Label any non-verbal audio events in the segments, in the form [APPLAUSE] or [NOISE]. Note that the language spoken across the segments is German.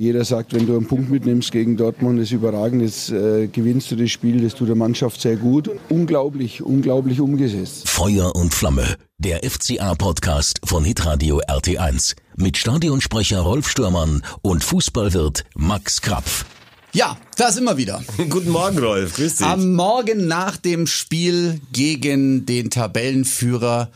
Jeder sagt, wenn du einen Punkt mitnimmst gegen Dortmund, ist überragend, jetzt äh, gewinnst du das Spiel, das tut der Mannschaft sehr gut. Unglaublich, unglaublich umgesetzt. Feuer und Flamme, der FCA-Podcast von Hitradio RT1 mit Stadionsprecher Rolf Stürmann und Fußballwirt Max Krapf. Ja, da sind wir wieder. [LAUGHS] Guten Morgen, Rolf. Grüß dich. Am Morgen nach dem Spiel gegen den Tabellenführer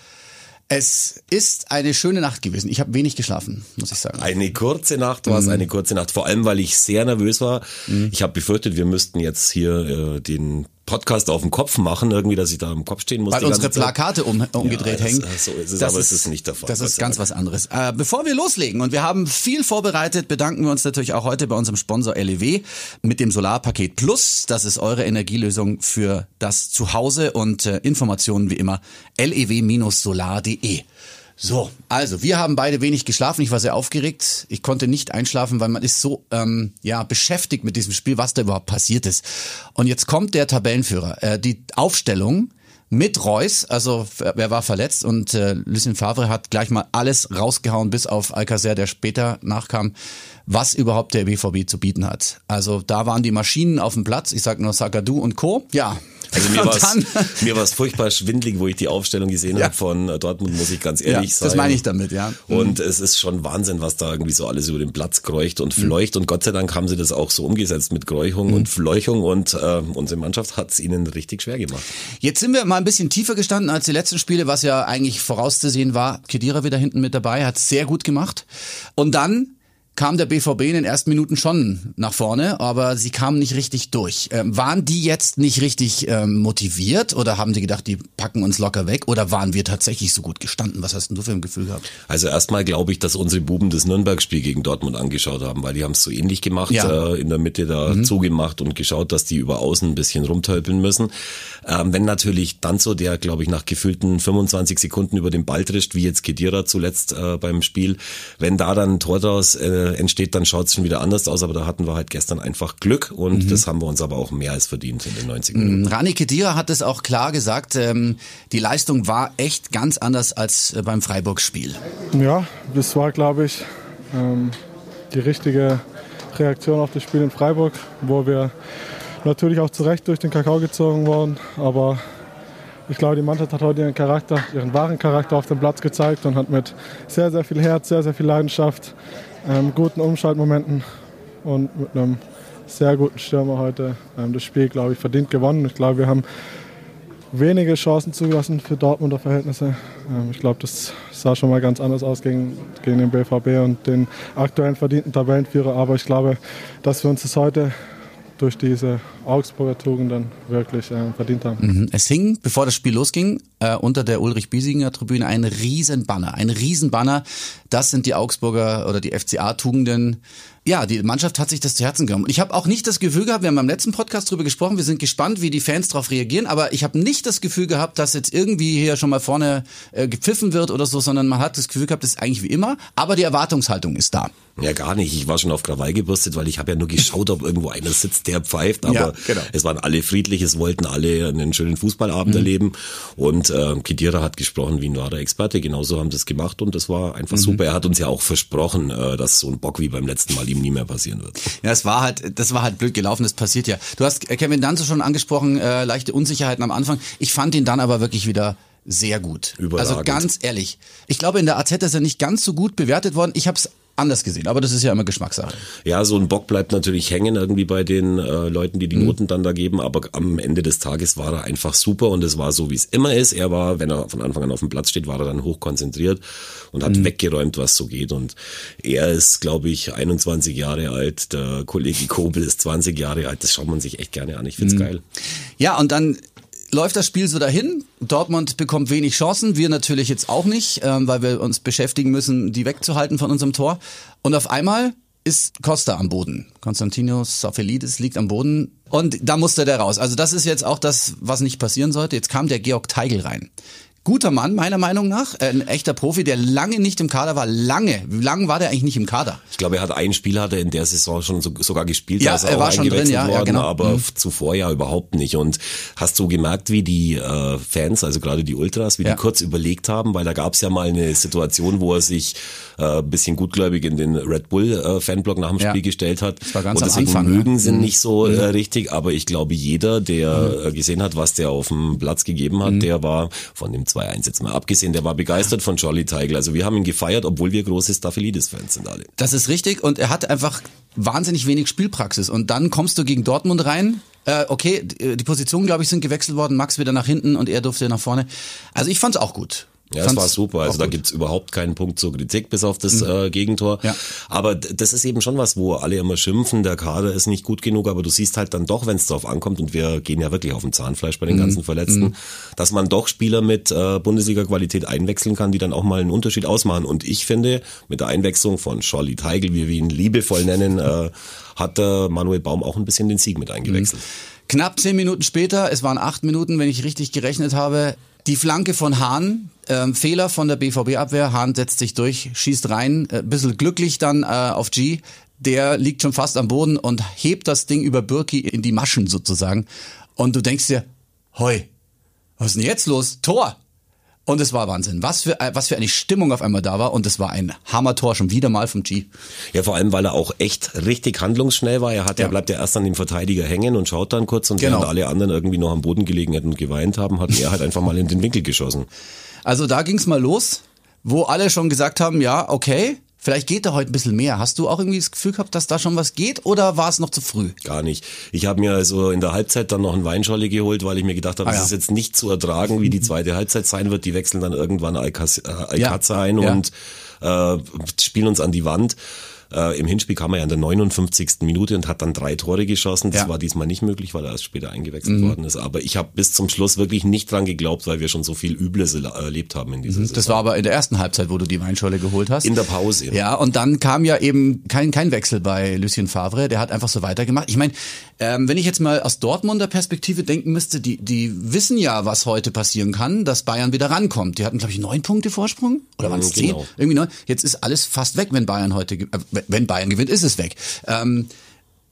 es ist eine schöne Nacht gewesen. Ich habe wenig geschlafen, muss ich sagen. Eine kurze Nacht war es, mhm. eine kurze Nacht. Vor allem, weil ich sehr nervös war. Mhm. Ich habe befürchtet, wir müssten jetzt hier äh, den Podcast auf dem Kopf machen, irgendwie, dass ich da im Kopf stehen muss. Weil unsere Plakate um, umgedreht ja, hängen. Das, so ist es, das aber ist, es ist nicht der Fall. Das ist ganz was anderes. Äh, bevor wir loslegen und wir haben viel vorbereitet, bedanken wir uns natürlich auch heute bei unserem Sponsor LEW mit dem Solarpaket Plus. Das ist eure Energielösung für das Zuhause und äh, Informationen wie immer lew-solar.de. So, also wir haben beide wenig geschlafen. Ich war sehr aufgeregt. Ich konnte nicht einschlafen, weil man ist so ähm, ja beschäftigt mit diesem Spiel, was da überhaupt passiert ist. Und jetzt kommt der Tabellenführer. Äh, die Aufstellung mit Reus, also wer war verletzt und äh, Lucien Favre hat gleich mal alles rausgehauen, bis auf Alcacer, der später nachkam, was überhaupt der BVB zu bieten hat. Also da waren die Maschinen auf dem Platz, ich sag nur Sagadu und Co. Ja, also mir [LAUGHS] war es furchtbar schwindlig, wo ich die Aufstellung gesehen ja. habe von äh, Dortmund, muss ich ganz ehrlich ja, sagen. Das meine ich damit, ja. Und mhm. es ist schon Wahnsinn, was da irgendwie so alles über den Platz kreucht und mhm. fleucht. Mhm. Und Gott sei Dank haben sie das auch so umgesetzt mit Kräuchung mhm. und Fleuchung. Und äh, unsere Mannschaft hat es ihnen richtig schwer gemacht. Jetzt sind wir mal ein bisschen tiefer gestanden als die letzten Spiele, was ja eigentlich vorauszusehen war. Kedira wieder hinten mit dabei, hat sehr gut gemacht. Und dann kam der BVB in den ersten Minuten schon nach vorne, aber sie kamen nicht richtig durch. Ähm, waren die jetzt nicht richtig ähm, motiviert oder haben die gedacht, die packen uns locker weg oder waren wir tatsächlich so gut gestanden? Was hast denn du für ein Gefühl gehabt? Also erstmal glaube ich, dass unsere Buben das Nürnberg-Spiel gegen Dortmund angeschaut haben, weil die haben es so ähnlich gemacht, ja. äh, in der Mitte da mhm. zugemacht und geschaut, dass die über außen ein bisschen rumtölpeln müssen. Ähm, wenn natürlich dann so der, glaube ich, nach gefühlten 25 Sekunden über den Ball trischt, wie jetzt Kedira zuletzt äh, beim Spiel, wenn da dann ein Tor draus äh, entsteht, dann schaut es schon wieder anders aus, aber da hatten wir halt gestern einfach Glück und mhm. das haben wir uns aber auch mehr als verdient in den 90 Minuten. Mhm. Rani Kedira hat es auch klar gesagt, ähm, die Leistung war echt ganz anders als äh, beim Freiburg-Spiel. Ja, das war, glaube ich, ähm, die richtige Reaktion auf das Spiel in Freiburg, wo wir natürlich auch zu Recht durch den Kakao gezogen worden. Aber ich glaube, die Mannschaft hat heute ihren Charakter, ihren wahren Charakter auf dem Platz gezeigt und hat mit sehr, sehr viel Herz, sehr, sehr viel Leidenschaft, ähm, guten Umschaltmomenten und mit einem sehr guten Stürmer heute ähm, das Spiel, glaube ich, verdient gewonnen. Ich glaube, wir haben wenige Chancen zugelassen für Dortmunder Verhältnisse. Ähm, ich glaube, das sah schon mal ganz anders aus gegen, gegen den BVB und den aktuellen verdienten Tabellenführer. Aber ich glaube, dass wir uns das heute durch diese Augsburger Tugenden wirklich äh, verdient haben. Mhm. Es hing, bevor das Spiel losging, äh, unter der Ulrich-Biesinger Tribüne ein Riesenbanner. Ein Riesenbanner. Das sind die Augsburger oder die FCA-Tugenden. Ja, die Mannschaft hat sich das zu Herzen genommen. Ich habe auch nicht das Gefühl gehabt, wir haben beim letzten Podcast drüber gesprochen, wir sind gespannt, wie die Fans darauf reagieren, aber ich habe nicht das Gefühl gehabt, dass jetzt irgendwie hier schon mal vorne äh, gepfiffen wird oder so, sondern man hat das Gefühl gehabt, das ist eigentlich wie immer, aber die Erwartungshaltung ist da. Ja, gar nicht. Ich war schon auf Krawall gebürstet, weil ich habe ja nur geschaut, ob irgendwo einer sitzt, der pfeift. Aber ja, genau. es waren alle friedlich, es wollten alle einen schönen Fußballabend mhm. erleben. Und äh, Kedira hat gesprochen wie ein wahrer Experte. Genauso haben sie es gemacht und das war einfach mhm. super. Er hat uns ja auch versprochen, äh, dass so ein Bock wie beim letzten Mal ihm nie mehr passieren wird. Ja, es war halt, das war halt blöd gelaufen, das passiert ja. Du hast Kevin Danzo schon angesprochen, äh, leichte Unsicherheiten am Anfang. Ich fand ihn dann aber wirklich wieder sehr gut. Überragend. Also ganz ehrlich. Ich glaube, in der AZ ist er nicht ganz so gut bewertet worden. Ich habe es anders gesehen. Aber das ist ja immer Geschmackssache. Ja, so ein Bock bleibt natürlich hängen irgendwie bei den äh, Leuten, die die mhm. Noten dann da geben. Aber am Ende des Tages war er einfach super und es war so, wie es immer ist. Er war, wenn er von Anfang an auf dem Platz steht, war er dann hochkonzentriert und hat mhm. weggeräumt, was so geht. Und er ist, glaube ich, 21 Jahre alt. Der Kollege Kobel ist 20 Jahre alt. Das schaut man sich echt gerne an. Ich find's mhm. geil. Ja, und dann läuft das Spiel so dahin. Dortmund bekommt wenig Chancen, wir natürlich jetzt auch nicht, ähm, weil wir uns beschäftigen müssen, die wegzuhalten von unserem Tor. Und auf einmal ist Costa am Boden. Konstantinos Safelidis liegt am Boden und da musste der raus. Also das ist jetzt auch das, was nicht passieren sollte. Jetzt kam der Georg Teigl rein. Guter Mann, meiner Meinung nach. Ein echter Profi, der lange nicht im Kader war. Lange. Wie lange war der eigentlich nicht im Kader? Ich glaube, er hat ein Spiel hat er in der Saison schon so, sogar gespielt. Ja, er war schon drin, ja, worden, ja genau. aber mhm. zuvor ja überhaupt nicht. Und hast du gemerkt, wie die äh, Fans, also gerade die Ultras, wie ja. die kurz überlegt haben, weil da gab es ja mal eine Situation, wo er sich äh, bisschen gutgläubig in den Red Bull äh, Fanblock nach dem Spiel gestellt hat. Das war ganz und deswegen Anfang, mögen ne? sind nicht so äh, richtig, aber ich glaube, jeder, der mhm. gesehen hat, was der auf dem Platz gegeben hat, mhm. der war von dem 2-1 jetzt mal abgesehen, der war begeistert von Jolly Teigl. Also wir haben ihn gefeiert, obwohl wir große Staphylides-Fans sind alle. Das ist richtig und er hat einfach wahnsinnig wenig Spielpraxis und dann kommst du gegen Dortmund rein. Äh, okay, die Positionen, glaube ich, sind gewechselt worden. Max wieder nach hinten und er durfte nach vorne. Also ich fand's auch gut. Ja, es war super. Also da gibt's überhaupt keinen Punkt zur Kritik, bis auf das mhm. äh, Gegentor. Ja. Aber das ist eben schon was, wo alle immer schimpfen, der Kader ist nicht gut genug, aber du siehst halt dann doch, wenn es drauf ankommt, und wir gehen ja wirklich auf dem Zahnfleisch bei den mhm. ganzen Verletzten, mhm. dass man doch Spieler mit äh, Bundesliga-Qualität einwechseln kann, die dann auch mal einen Unterschied ausmachen. Und ich finde, mit der Einwechslung von Scholli Teigl, wie wir ihn liebevoll nennen, äh, hat äh, Manuel Baum auch ein bisschen den Sieg mit eingewechselt. Mhm. Knapp zehn Minuten später, es waren acht Minuten, wenn ich richtig gerechnet habe, die Flanke von Hahn, ähm, Fehler von der BVB-Abwehr, Hahn setzt sich durch, schießt rein, äh, bisschen glücklich dann äh, auf G. Der liegt schon fast am Boden und hebt das Ding über Birki in die Maschen sozusagen. Und du denkst dir, hoi, was ist denn jetzt los? Tor! Und es war Wahnsinn. Was für, äh, was für eine Stimmung auf einmal da war. Und es war ein Hammertor schon wieder mal vom G. Ja, vor allem, weil er auch echt richtig handlungsschnell war. Er hat, ja. er bleibt ja erst an dem Verteidiger hängen und schaut dann kurz und genau. während alle anderen irgendwie noch am Boden gelegen hätten und geweint haben, hat er halt einfach mal in den Winkel geschossen. Also da ging's mal los, wo alle schon gesagt haben, ja, okay, Vielleicht geht da heute ein bisschen mehr. Hast du auch irgendwie das Gefühl gehabt, dass da schon was geht oder war es noch zu früh? Gar nicht. Ich habe mir also in der Halbzeit dann noch einen Weinscholle geholt, weil ich mir gedacht habe, ah, ja. das ist jetzt nicht zu ertragen, wie die zweite Halbzeit sein wird. Die wechseln dann irgendwann Alcaz äh, Alcázar ja. ein und äh, spielen uns an die Wand. Äh, Im Hinspiel kam er ja in der 59. Minute und hat dann drei Tore geschossen. Das ja. war diesmal nicht möglich, weil er erst später eingewechselt mhm. worden ist. Aber ich habe bis zum Schluss wirklich nicht dran geglaubt, weil wir schon so viel Übles erlebt haben in dieser mhm. Das war aber in der ersten Halbzeit, wo du die Weinscholle geholt hast. In der Pause. Ja, und dann kam ja eben kein, kein Wechsel bei Lucien Favre. Der hat einfach so weitergemacht. Ich meine, ähm, wenn ich jetzt mal aus Dortmunder Perspektive denken müsste, die, die wissen ja, was heute passieren kann, dass Bayern wieder rankommt. Die hatten, glaube ich, neun Punkte Vorsprung. Oder waren es mhm, zehn? Genau. Irgendwie neun. Jetzt ist alles fast weg, wenn Bayern heute, äh, wenn Bayern gewinnt, ist es weg. Ähm,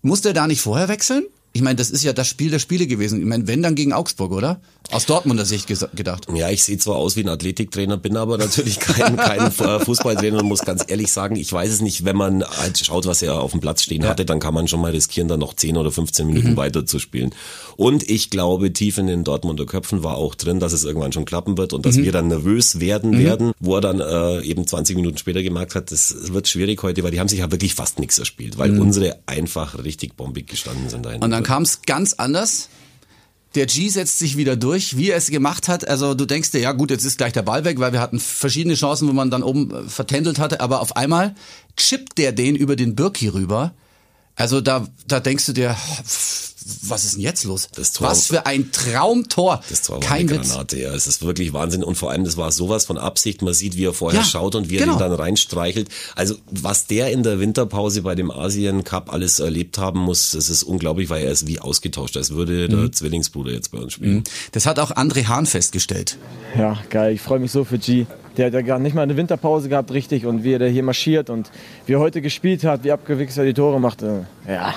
muss der da nicht vorher wechseln? Ich meine, das ist ja das Spiel der Spiele gewesen. Ich meine, wenn dann gegen Augsburg, oder? Aus Dortmunder Sicht gedacht. Ja, ich sehe zwar aus wie ein Athletiktrainer, bin aber natürlich kein, kein [LAUGHS] Fußballtrainer und muss ganz ehrlich sagen, ich weiß es nicht, wenn man halt schaut, was er auf dem Platz stehen ja. hatte, dann kann man schon mal riskieren, da noch 10 oder 15 Minuten mhm. weiter zu spielen. Und ich glaube, tief in den Dortmunder Köpfen war auch drin, dass es irgendwann schon klappen wird und dass mhm. wir dann nervös werden mhm. werden, wo er dann äh, eben 20 Minuten später gemerkt hat, das wird schwierig heute, weil die haben sich ja wirklich fast nichts erspielt, weil mhm. unsere einfach richtig bombig gestanden sind dann kam es ganz anders. Der G setzt sich wieder durch, wie er es gemacht hat. Also du denkst dir, ja gut, jetzt ist gleich der Ball weg, weil wir hatten verschiedene Chancen, wo man dann oben äh, vertändelt hatte. Aber auf einmal chippt der den über den Birki rüber. Also da, da denkst du dir, was ist denn jetzt los? Das Tor, was für ein Traumtor. Das Tor war Kein eine Granate, ja. Es ist wirklich Wahnsinn. Und vor allem, das war sowas von Absicht. Man sieht, wie er vorher ja, schaut und wie er genau. den dann reinstreichelt. Also, was der in der Winterpause bei dem Asien Cup alles erlebt haben muss, das ist unglaublich, weil er ist wie ausgetauscht, als würde mhm. der Zwillingsbruder jetzt bei uns spielen. Mhm. Das hat auch André Hahn festgestellt. Ja, geil. Ich freue mich so für G. Der hat ja gar nicht mal eine Winterpause gehabt, richtig. Und wie er hier marschiert und wie er heute gespielt hat, wie abgewichst er die Tore machte. Ja,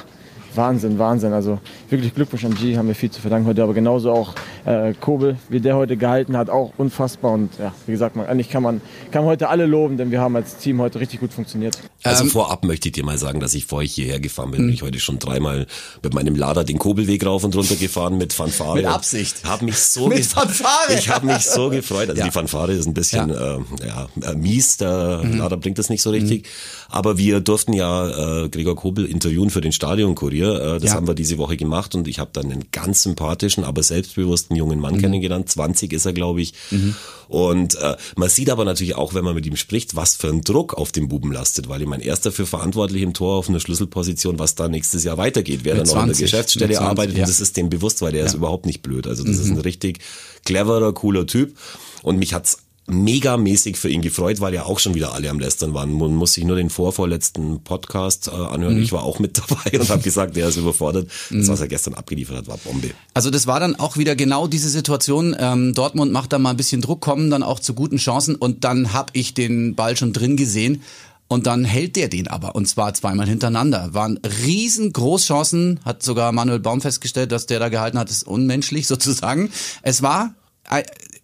Wahnsinn, Wahnsinn. Also wirklich Glückwunsch an G, haben wir viel zu verdanken heute. Aber genauso auch äh, Kobel, wie der heute gehalten hat, auch unfassbar. Und ja, wie gesagt, man, eigentlich kann man, kann man heute alle loben, denn wir haben als Team heute richtig gut funktioniert. Also ähm, vorab möchte ich dir mal sagen, dass ich vor euch hierher gefahren bin. Mhm. Ich heute schon dreimal mit meinem Lader den Kobelweg rauf und runter gefahren mit Fanfare. Mit Absicht. Hab mich so [LAUGHS] mit Fanfare. Ich habe mich so gefreut. Also ja. die Fanfare ist ein bisschen ja. Äh, ja, äh, mies. Der mhm. Lader bringt das nicht so richtig. Mhm. Aber wir durften ja äh, Gregor Kobel interviewen für den Stadionkurier. Äh, das ja. haben wir diese Woche gemacht und ich habe dann einen ganz sympathischen, aber selbstbewussten jungen Mann mhm. kennengelernt. 20 ist er, glaube ich. Mhm. Und äh, man sieht aber natürlich auch, wenn man mit ihm spricht, was für ein Druck auf dem Buben lastet, weil ich mein erst dafür verantwortlich im Tor auf einer Schlüsselposition, was da nächstes Jahr weitergeht, wer dann noch in der Geschäftsstelle 20, arbeitet. Ja. Und das ist dem bewusst, weil der ja. ist überhaupt nicht blöd. Also das mhm. ist ein richtig cleverer, cooler Typ. Und mich hat's megamäßig für ihn gefreut, weil ja auch schon wieder alle am Lästern waren. Man muss sich nur den vorvorletzten Podcast äh, anhören. Mhm. Ich war auch mit [LAUGHS] dabei und habe gesagt, der ist überfordert. Das, was er gestern abgeliefert hat, war Bombe. Also das war dann auch wieder genau diese Situation. Ähm, Dortmund macht da mal ein bisschen Druck, kommen dann auch zu guten Chancen und dann habe ich den Ball schon drin gesehen. Und dann hält der den aber, und zwar zweimal hintereinander. Waren riesengroß Chancen, hat sogar Manuel Baum festgestellt, dass der da gehalten hat, ist unmenschlich [LAUGHS] sozusagen. Es war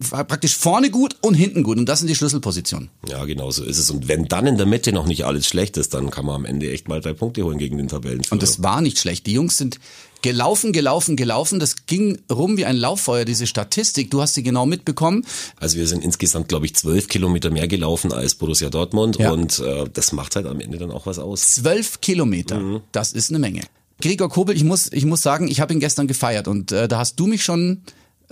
praktisch vorne gut und hinten gut. Und das sind die Schlüsselpositionen. Ja, genau so ist es. Und wenn dann in der Mitte noch nicht alles schlecht ist, dann kann man am Ende echt mal drei Punkte holen gegen den Tabellenführer. Und das war nicht schlecht. Die Jungs sind gelaufen, gelaufen, gelaufen. Das ging rum wie ein Lauffeuer, diese Statistik. Du hast sie genau mitbekommen. Also wir sind insgesamt, glaube ich, zwölf Kilometer mehr gelaufen als Borussia Dortmund. Ja. Und äh, das macht halt am Ende dann auch was aus. Zwölf Kilometer, mhm. das ist eine Menge. Gregor Kobel, ich muss, ich muss sagen, ich habe ihn gestern gefeiert und äh, da hast du mich schon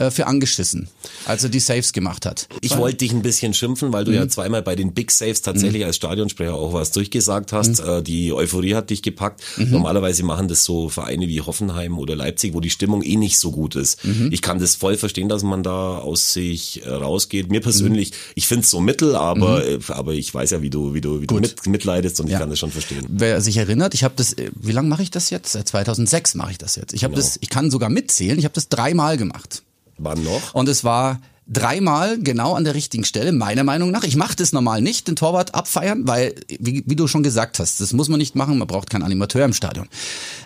äh, für angeschissen, als er die Saves gemacht hat. Ich wollte dich ein bisschen schimpfen, weil du mhm. ja zweimal bei den Big Saves tatsächlich mhm. als Stadionsprecher auch was durchgesagt hast. Mhm. Äh, die Euphorie hat dich gepackt. Mhm. Normalerweise machen das so Vereine wie Hoffenheim oder Leipzig, wo die Stimmung eh nicht so gut ist. Mhm. Ich kann das voll verstehen, dass man da aus sich äh, rausgeht. Mir persönlich, ich finde es so mittel, aber, aber ich weiß ja, wie du, wie du, wie du mit, mitleidest und ja. ich kann das schon verstehen. Wer sich erinnert, ich habe das, wie lange mache ich das jetzt? Seit 2006 mache ich das jetzt. Ich habe genau. das, ich kann sogar mitzählen. Ich habe das dreimal gemacht. Wann noch? Und es war dreimal genau an der richtigen Stelle, meiner Meinung nach. Ich mache das normal nicht, den Torwart abfeiern, weil, wie, wie, du schon gesagt hast, das muss man nicht machen, man braucht keinen Animateur im Stadion.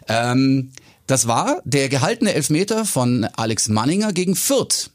Ähm, das war der gehaltene Elfmeter von Alex Manninger gegen Fürth.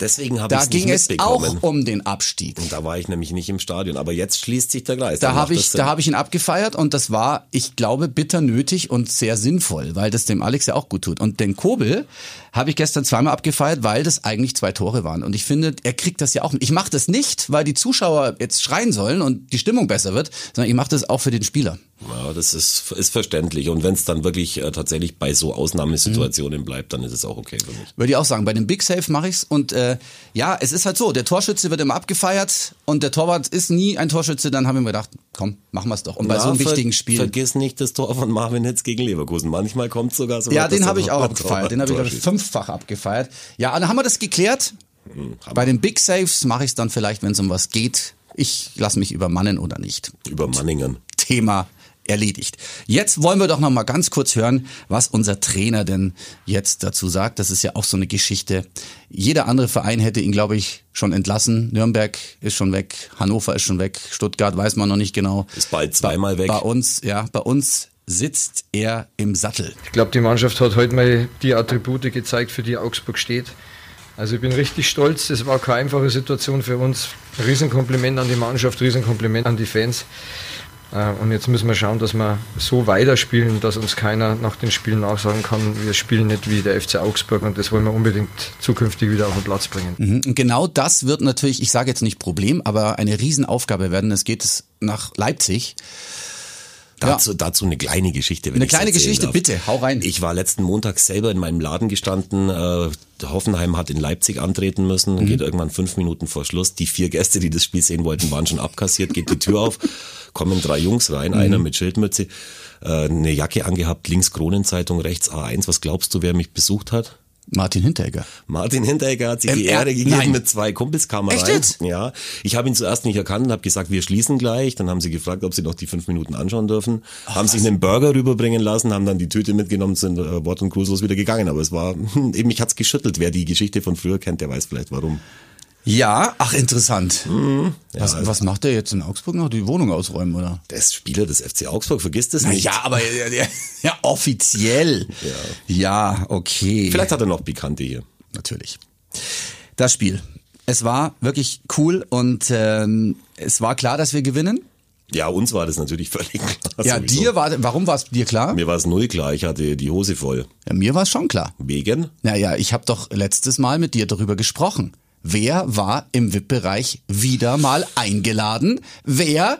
Deswegen habe ich es nicht mitbekommen. Da ging es auch um den Abstieg. Und da war ich nämlich nicht im Stadion. Aber jetzt schließt sich der Kreis. Da habe ich, da habe ich ihn abgefeiert und das war, ich glaube, bitter nötig und sehr sinnvoll, weil das dem Alex ja auch gut tut. Und den Kobel habe ich gestern zweimal abgefeiert, weil das eigentlich zwei Tore waren. Und ich finde, er kriegt das ja auch. Ich mache das nicht, weil die Zuschauer jetzt schreien sollen und die Stimmung besser wird, sondern ich mache das auch für den Spieler. Ja, das ist, ist verständlich. Und wenn es dann wirklich äh, tatsächlich bei so Ausnahmesituationen mhm. bleibt, dann ist es auch okay für mich. Würde ich auch sagen. Bei dem Big Save mache ich's und äh, ja, es ist halt so. Der Torschütze wird immer abgefeiert und der Torwart ist nie ein Torschütze. Dann haben wir gedacht, komm, machen wir's doch. Und bei ja, so einem wichtigen Spiel. Vergiss nicht das Tor von Marvin Hitz gegen Leverkusen. Manchmal kommt sogar so. Ja, den habe ich auch [LAUGHS] abgefeiert. Den habe ich glaube ich fünffach abgefeiert. Ja, dann haben wir das geklärt. Mhm, bei den Big Saves mache ich es dann vielleicht, wenn es um was geht. Ich lasse mich übermannen oder nicht. Übermanningen. Thema erledigt. Jetzt wollen wir doch noch mal ganz kurz hören, was unser Trainer denn jetzt dazu sagt. Das ist ja auch so eine Geschichte. Jeder andere Verein hätte ihn, glaube ich, schon entlassen. Nürnberg ist schon weg, Hannover ist schon weg, Stuttgart weiß man noch nicht genau. Ist bald zweimal weg. Bei uns, ja, bei uns sitzt er im Sattel. Ich glaube, die Mannschaft hat heute mal die Attribute gezeigt, für die Augsburg steht. Also ich bin richtig stolz. Es war keine einfache Situation für uns. Riesenkompliment an die Mannschaft, Riesenkompliment an die Fans. Äh, und jetzt müssen wir schauen, dass wir so weiterspielen, dass uns keiner nach den Spielen auch sagen kann, wir spielen nicht wie der FC Augsburg und das wollen wir unbedingt zukünftig wieder auf den Platz bringen. Mhm. Genau das wird natürlich, ich sage jetzt nicht Problem, aber eine Riesenaufgabe werden. Es geht nach Leipzig. Dazu, ja. dazu eine kleine Geschichte. Wenn eine kleine Geschichte, darf. bitte, hau rein. Ich war letzten Montag selber in meinem Laden gestanden. Äh, Hoffenheim hat in Leipzig antreten müssen, mhm. geht irgendwann fünf Minuten vor Schluss. Die vier Gäste, die das Spiel sehen wollten, waren schon abkassiert, geht die Tür auf, kommen drei Jungs rein, mhm. einer mit Schildmütze, äh, eine Jacke angehabt, links Kronenzeitung, rechts A1. Was glaubst du, wer mich besucht hat? Martin Hinteregger. Martin Hinteregger hat sich ähm, die Ehre gegeben Nein. mit zwei Kumpels kam Echt jetzt? Ja. Ich habe ihn zuerst nicht erkannt und habe gesagt, wir schließen gleich. Dann haben sie gefragt, ob sie noch die fünf Minuten anschauen dürfen. Ach, haben was? sich einen Burger rüberbringen lassen, haben dann die Tüte mitgenommen, sind äh, wort- und grußlos wieder gegangen. Aber es war, [LAUGHS] eben mich hat's geschüttelt. Wer die Geschichte von früher kennt, der weiß vielleicht warum. Ja, ach interessant. Mhm. Ja, was, also was macht der jetzt in Augsburg noch? Die Wohnung ausräumen, oder? Der ist Spieler des FC Augsburg, vergisst es nicht. Ja, aber ja, ja, offiziell. Ja. ja, okay. Vielleicht hat er noch Bekannte hier. Natürlich. Das Spiel. Es war wirklich cool und ähm, es war klar, dass wir gewinnen. Ja, uns war das natürlich völlig klar. Ja, sowieso. dir war, warum war es dir klar? Mir war es null klar, ich hatte die Hose voll. Ja, mir war es schon klar. Wegen? Naja, ich habe doch letztes Mal mit dir darüber gesprochen. Wer war im VIP-Bereich wieder mal eingeladen? Wer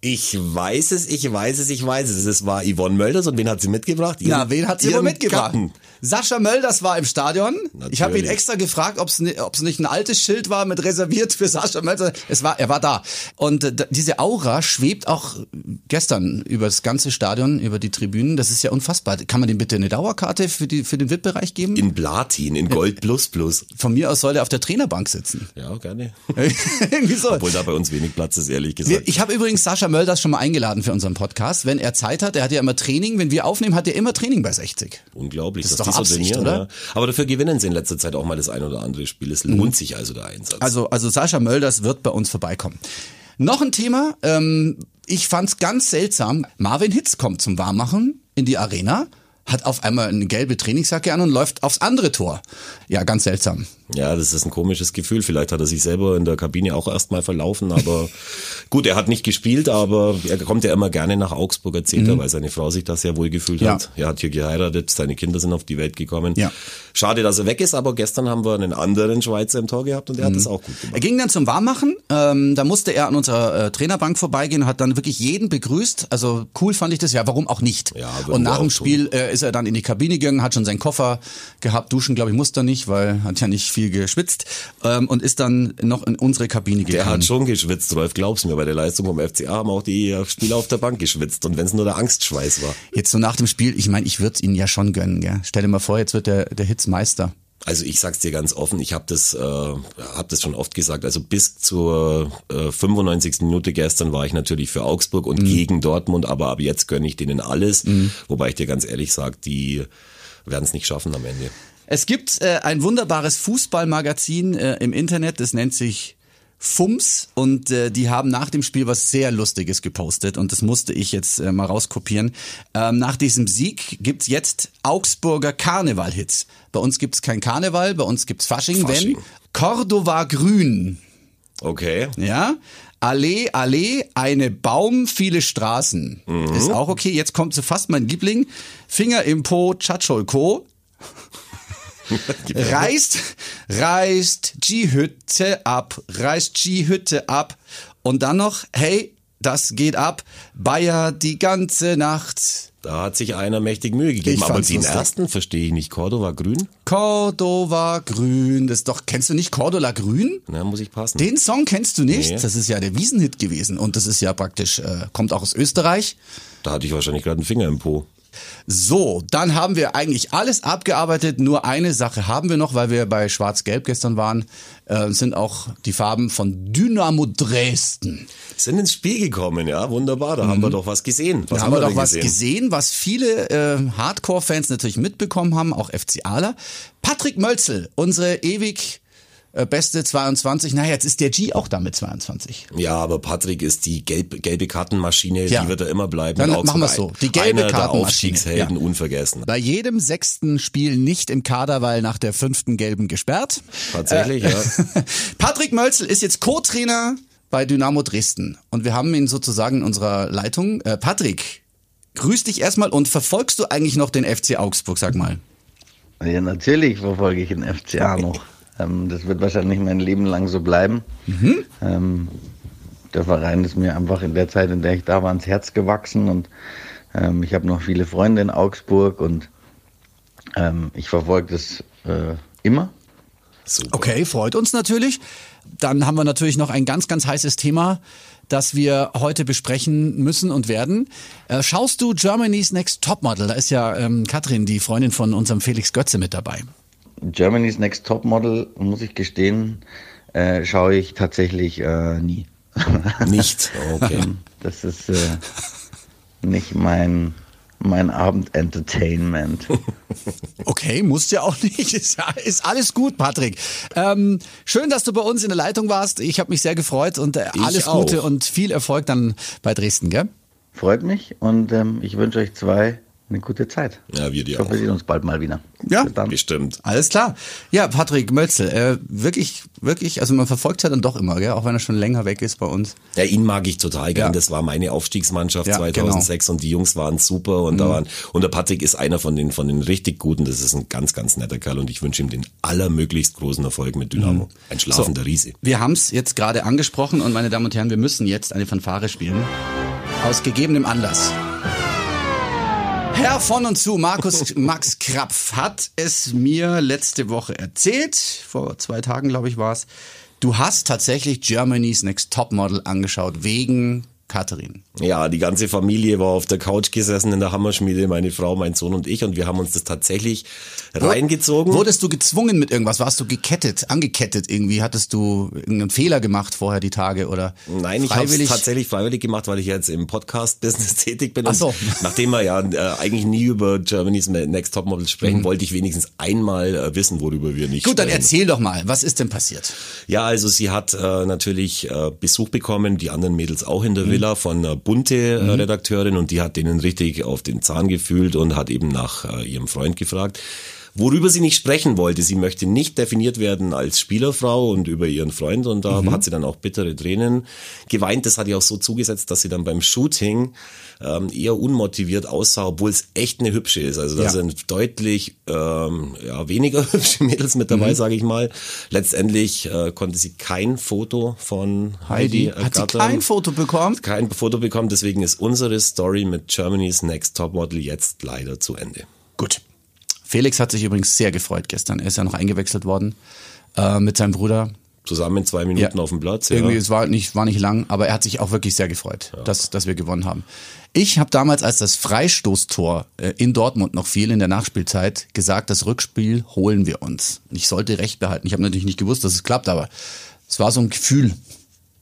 ich weiß es, ich weiß es, ich weiß es. Es war Yvonne Mölders und wen hat sie mitgebracht? Ihren, Na, wen hat sie wohl mitgebracht? Gatten. Sascha Mölders war im Stadion. Natürlich. Ich habe ihn extra gefragt, ob es nicht ein altes Schild war mit reserviert für Sascha Mölders. Es war, er war da. Und äh, diese Aura schwebt auch gestern über das ganze Stadion, über die Tribünen. Das ist ja unfassbar. Kann man dem bitte eine Dauerkarte für, die, für den VIP-Bereich geben? In Platin, in Gold plus plus. Von mir aus soll er auf der Trainerbank sitzen. Ja, gerne. [LAUGHS] Irgendwie so. Obwohl da bei uns wenig Platz ist, ehrlich gesagt. Ich habe übrigens Sascha Mölders schon mal eingeladen für unseren Podcast. Wenn er Zeit hat, er hat ja immer Training. Wenn wir aufnehmen, hat er immer Training bei 60. Unglaublich, Das ist doch so Absicht, oder? Ja. Aber dafür gewinnen sie in letzter Zeit auch mal das ein oder andere Spiel. Es lohnt sich also der Einsatz. Also, also Sascha Mölders wird bei uns vorbeikommen. Noch ein Thema, ähm, ich fand's ganz seltsam. Marvin Hitz kommt zum Warmmachen in die Arena, hat auf einmal eine gelbe Trainingsjacke an und läuft aufs andere Tor. Ja, ganz seltsam. Ja, das ist ein komisches Gefühl. Vielleicht hat er sich selber in der Kabine auch erstmal verlaufen, aber [LAUGHS] gut, er hat nicht gespielt, aber er kommt ja immer gerne nach Augsburg, erzählt er, weil seine Frau sich da sehr wohl gefühlt Mhm. Ja. hat. Er hat hier geheiratet, seine Kinder sind auf die Welt gekommen. Ja. Schade, dass er weg ist, aber gestern haben wir einen anderen Schweizer im Tor gehabt und er hat Mhm. das auch gut gemacht. Er ging dann zum Warmmachen, ähm, da musste er an unserer äh, Trainerbank vorbeigehen hat dann wirklich jeden begrüßt. Also cool fand ich das ja, warum auch nicht. Ja, und nach dem Spiel äh, ist er dann in die Kabine gegangen, hat schon seinen Koffer gehabt, duschen glaube ich musste er nicht, weil hat ja nicht viel geschwitzt ähm, und ist dann noch in unsere Kabine Der gegangen. hat schon geschwitzt, Rolf, glaub's mir. Bei der Leistung vom FCA haben auch die Spieler auf der Bank geschwitzt. Und wenn es nur der Angstschweiß war. Jetzt so nach dem Spiel, ich meine, ich würde ihn ja schon gönnen, gell? Stell dir mal vor, jetzt wird der, der Hitzmeister. Also ich sag's dir ganz offen, ich habe das, äh, hab das schon oft gesagt. Also bis zur äh, 95. Minute gestern war ich natürlich für Augsburg und gegen Dortmund, aber ab jetzt gönne ich denen alles. Wobei ich dir ganz ehrlich sag, die werden es nicht schaffen am Ende. Es gibt äh, ein wunderbares Fußballmagazin äh, im Internet, das nennt sich Fums und äh, die haben nach dem Spiel was sehr Lustiges gepostet und das musste ich jetzt äh, mal rauskopieren. Ähm, nach diesem Sieg gibt's jetzt Augsburger Karneval-Hits. Bei uns gibt's kein Karneval, bei uns gibt's Fasching, Fasching. wenn Cordova Grün, Okay. ja, Allee, Allee, eine Baum, viele Straßen. Ist auch okay. Jetzt kommt so fast mein Liebling. Finger im Po, Tschatscholko. [LAUGHS] reißt, reißt die Hütte ab, reißt die Hütte ab. Und dann noch, hey, das geht ab, Bayer die ganze Nacht. Da hat sich einer mächtig Mühe gegeben. Ich aber den ersten verstehe ich nicht. Cordova Grün? Cordova Grün, das ist doch, kennst du nicht Cordova Grün? Na, muss ich passen. Den Song kennst du nicht? Nee. Das ist ja der Wiesenhit gewesen und das ist ja praktisch, äh, kommt auch aus Österreich. Da hatte ich wahrscheinlich gerade einen Finger im Po. So, dann haben wir eigentlich alles abgearbeitet. Nur eine Sache haben wir noch, weil wir bei Schwarz-Gelb gestern waren, äh, sind auch die Farben von Dynamo Dresden. Sind ins Spiel gekommen, ja, wunderbar. Da haben wir doch was gesehen. Was Da haben wir doch was gesehen, was viele äh, Hardcore-Fans natürlich mitbekommen haben, auch FCAler. Patrick Mölzel, unsere ewig beste 22. Na, jetzt ist der G auch da mit 22. Ja, aber Patrick ist die gelb, gelbe Kartenmaschine, Ja. die wird er immer bleiben. Dann machen wir's so. Die gelbe einer der Kartenmaschine. Aufstiegshelden, Ja. unvergessen. Bei jedem sechsten Spiel nicht im Kader, weil nach der fünften gelben gesperrt. Tatsächlich, Äh, ja. [LAUGHS] Patrick Mölzel ist jetzt Co-Trainer bei Dynamo Dresden und wir haben ihn sozusagen in unserer Leitung. Äh, Patrick, grüß dich erstmal und verfolgst du eigentlich noch den FC Augsburg, sag mal? Ja, natürlich verfolge ich den FCA noch. Ähm, das wird wahrscheinlich mein Leben lang so bleiben. Ähm, der Verein ist mir einfach in der Zeit, in der ich da war, ans Herz gewachsen und ähm, ich habe noch viele Freunde in Augsburg und ähm, ich verfolge das äh, immer. Super. Okay, freut uns natürlich. Dann haben wir natürlich noch ein ganz, ganz heißes Thema, das wir heute besprechen müssen und werden. Äh, schaust du Germany's Next Topmodel? Da ist ja ähm, Katrin, die Freundin von unserem Felix Götze, mit dabei. Germany's Next Topmodel, muss ich gestehen, äh, schaue ich tatsächlich äh, nie. [LAUGHS] Nicht, okay. Das ist äh, nicht mein, mein Abendentertainment. [LAUGHS] Okay, musst ja auch nicht. Ist, ist alles gut, Patrick. Ähm, schön, dass du bei uns in der Leitung warst. Ich habe mich sehr gefreut und äh, alles. Gute und viel Erfolg dann bei Dresden, gell? Freut mich und ähm, ich wünsche euch zwei eine gute Zeit. Ja, wir Ich dir hoffe, auch. wir sehen uns bald mal wieder. Ja. Dann. Bestimmt. Alles klar. Ja, Patrick Mölzel, äh, wirklich, wirklich, also man verfolgt ja dann doch immer, gell? auch wenn er schon länger weg ist bei uns. Ja, ihn mag ich total gern. Ja. Das war meine Aufstiegsmannschaft Ja, 2006 und die Jungs waren super und da waren, und der Patrick ist einer von den, von den richtig guten. Das ist ein ganz, ganz netter Kerl und ich wünsche ihm den allermöglichst großen Erfolg mit Dynamo. Ein schlafender Riese. Wir haben es jetzt gerade angesprochen und meine Damen und Herren, wir müssen jetzt eine Fanfare spielen. Aus gegebenem Anlass. Herr von und zu, Markus Max Krapf, hat es mir letzte Woche erzählt, vor zwei Tagen glaube ich war es. Du hast tatsächlich Germany's Next Topmodel angeschaut, wegen Katharin. Ja, die ganze Familie war auf der Couch gesessen in der Hammerschmiede, meine Frau, mein Sohn und ich, und wir haben uns das tatsächlich reingezogen. Wurdest du gezwungen mit irgendwas? Warst du gekettet, angekettet irgendwie? Hattest du irgendeinen Fehler gemacht vorher die Tage oder? Nein, ich habe es tatsächlich freiwillig gemacht, weil ich jetzt im Podcast-Business [LAUGHS] tätig bin. Ach so. nachdem wir ja äh, eigentlich nie über Germany's Next Topmodel sprechen, mhm. wollte ich wenigstens einmal äh, wissen, worüber wir nicht Gut, sprechen. dann erzähl doch mal, was ist denn passiert? Ja, also sie hat äh, natürlich äh, Besuch bekommen, die anderen Mädels auch in der mhm. Villa von einer bunte mhm. Redakteurin und die hat denen richtig auf den Zahn gefühlt und hat eben nach äh, ihrem Freund gefragt. Worüber sie nicht sprechen wollte, sie möchte nicht definiert werden als Spielerfrau und über ihren Freund und da mhm. hat sie dann auch bittere Tränen geweint. Das hat ihr auch so zugesetzt, dass sie dann beim Shooting ähm, eher unmotiviert aussah, obwohl es echt eine hübsche ist. Also da ja. sind deutlich ähm, ja, weniger [LAUGHS] hübsche Mädels mit dabei, mhm. sage ich mal. Letztendlich äh, konnte sie kein Foto von Heidi, Heidi Hat sie kein Foto bekommen? Kein Foto bekommen, deswegen ist unsere Story mit Germany's Next Topmodel jetzt leider zu Ende. Gut. Felix hat sich übrigens sehr gefreut gestern. Er ist ja noch eingewechselt worden äh, mit seinem Bruder. Zusammen zwei Minuten ja. auf dem Platz. Ja. Irgendwie, es war nicht, war nicht lang, aber er hat sich auch wirklich sehr gefreut, ja. dass, dass wir gewonnen haben. Ich habe damals, als das Freistoßtor äh, in Dortmund noch fiel in der Nachspielzeit, gesagt, das Rückspiel holen wir uns. Ich sollte recht behalten. Ich habe natürlich nicht gewusst, dass es klappt, aber es war so ein Gefühl.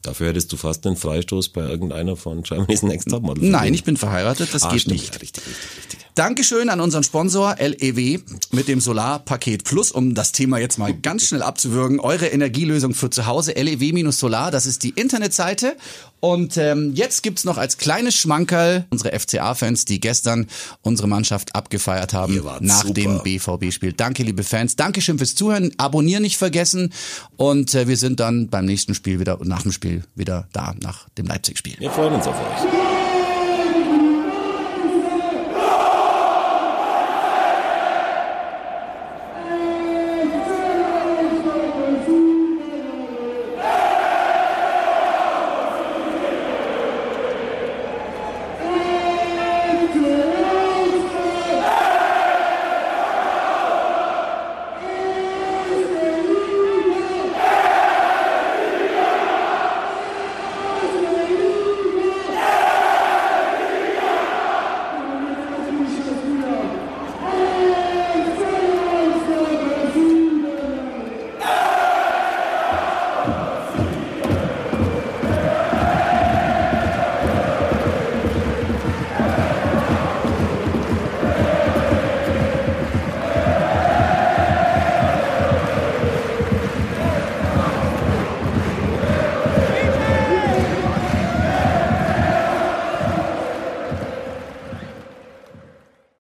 Dafür hättest du fast einen Freistoß bei irgendeiner von Germany's Next Topmodel. Nein, ich bin verheiratet, das ah, geht stimmt. nicht. Richtig, richtig, richtig. Dankeschön an unseren Sponsor LEW mit dem Solarpaket Plus, um das Thema jetzt mal ganz schnell abzuwürgen. Eure Energielösung für zu Hause, LEW-Solar, das ist die Internetseite. Und ähm, jetzt gibt's noch als kleines Schmankerl unsere FCA-Fans, die gestern unsere Mannschaft abgefeiert haben nach super. dem BVB-Spiel. Danke, liebe Fans. Dankeschön fürs Zuhören. Abonnieren nicht vergessen. Und äh, wir sind dann beim nächsten Spiel wieder und nach dem Spiel wieder da, nach dem Leipzig-Spiel. Wir freuen uns auf euch.